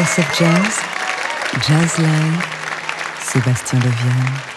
TSF Jazz, Jazz Live, Sébastien Leviane.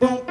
boom,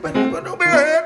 but, but don't be a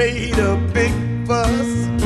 made a big fuss.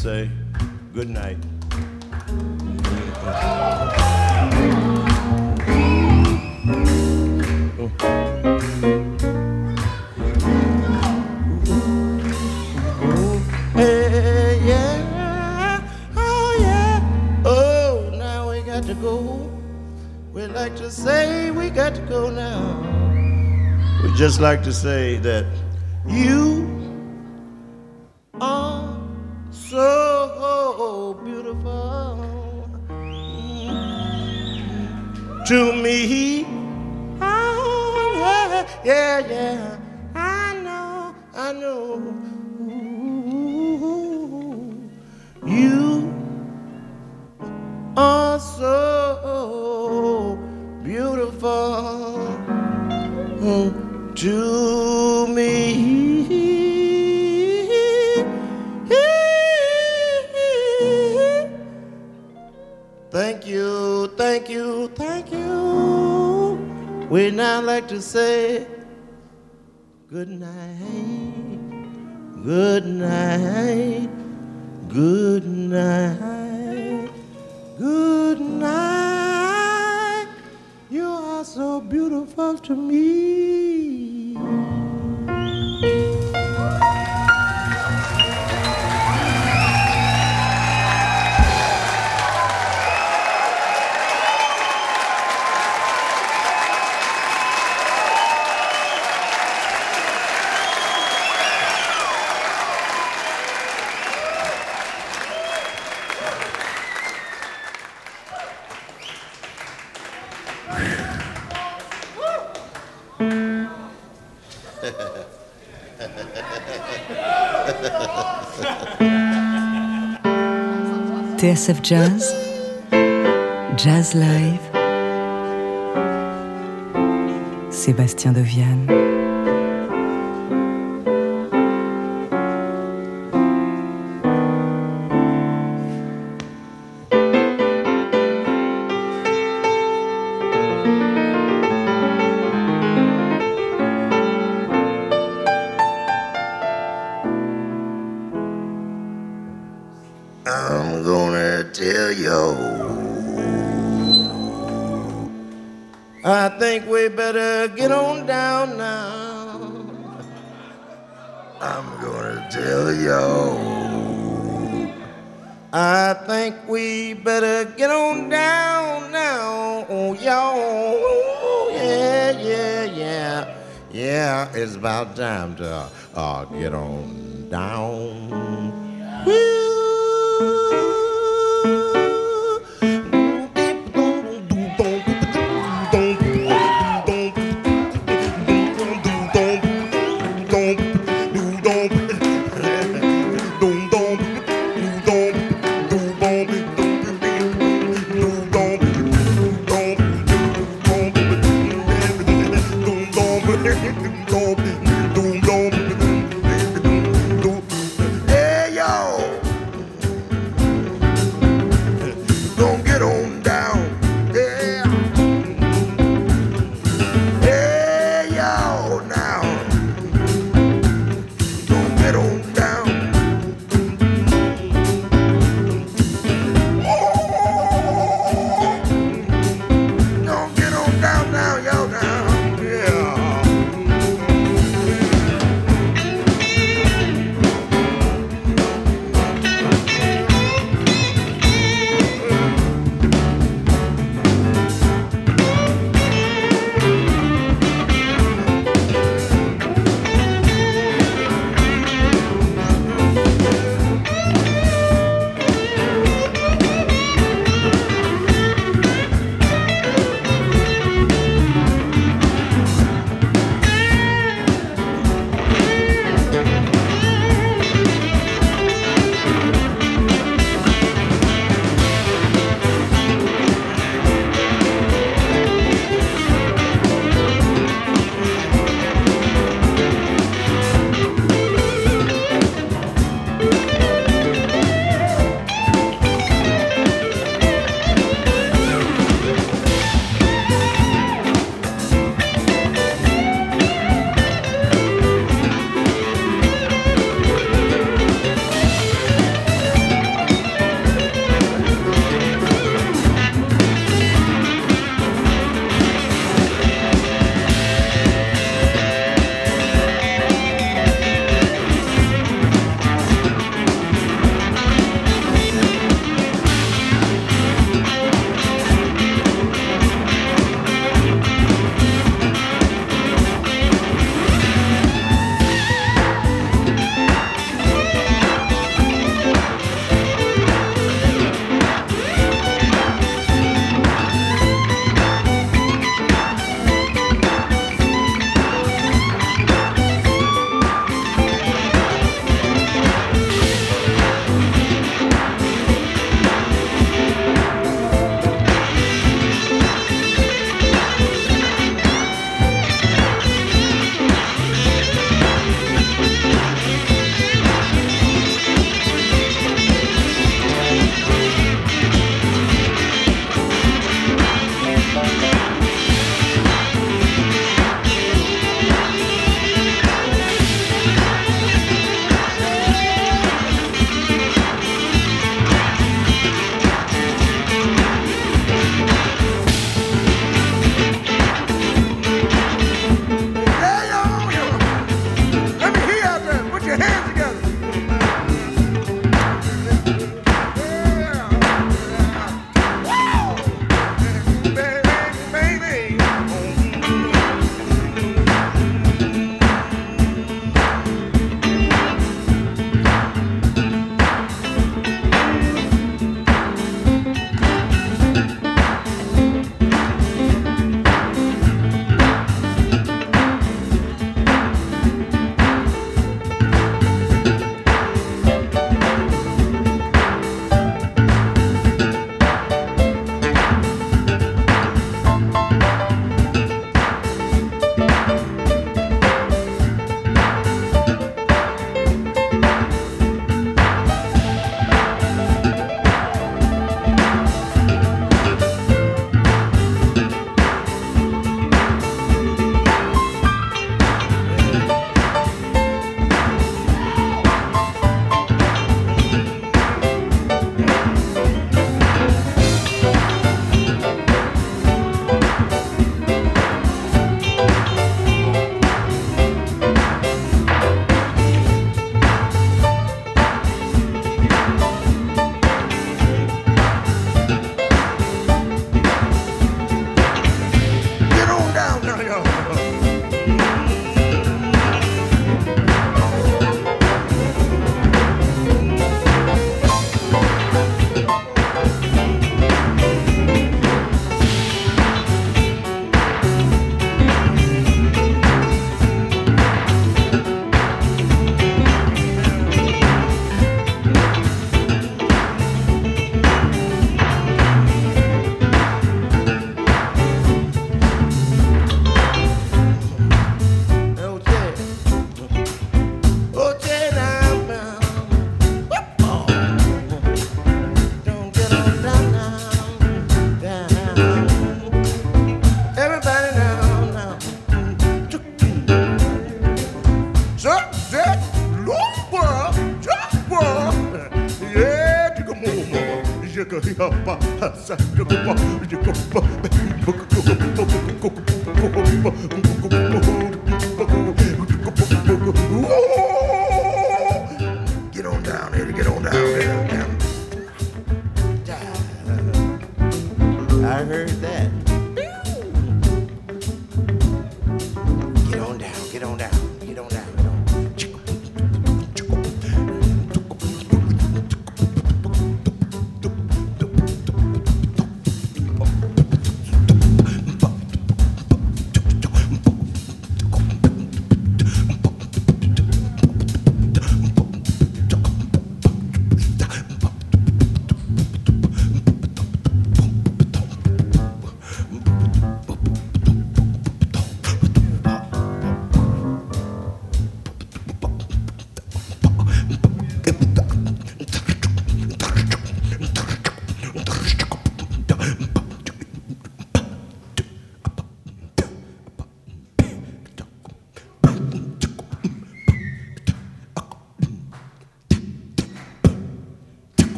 Say good night. Oh. Hey, yeah, oh yeah, oh now we got to go. We like to say we got to go now. We'd just like to say that you TSF Jazz, Jazz Live, Sébastien Deviane.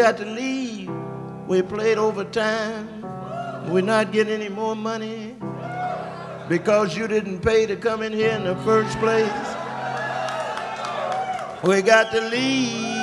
Got to leave. We played overtime. We're not getting any more money because you didn't pay to come in here in the first place. We got to leave.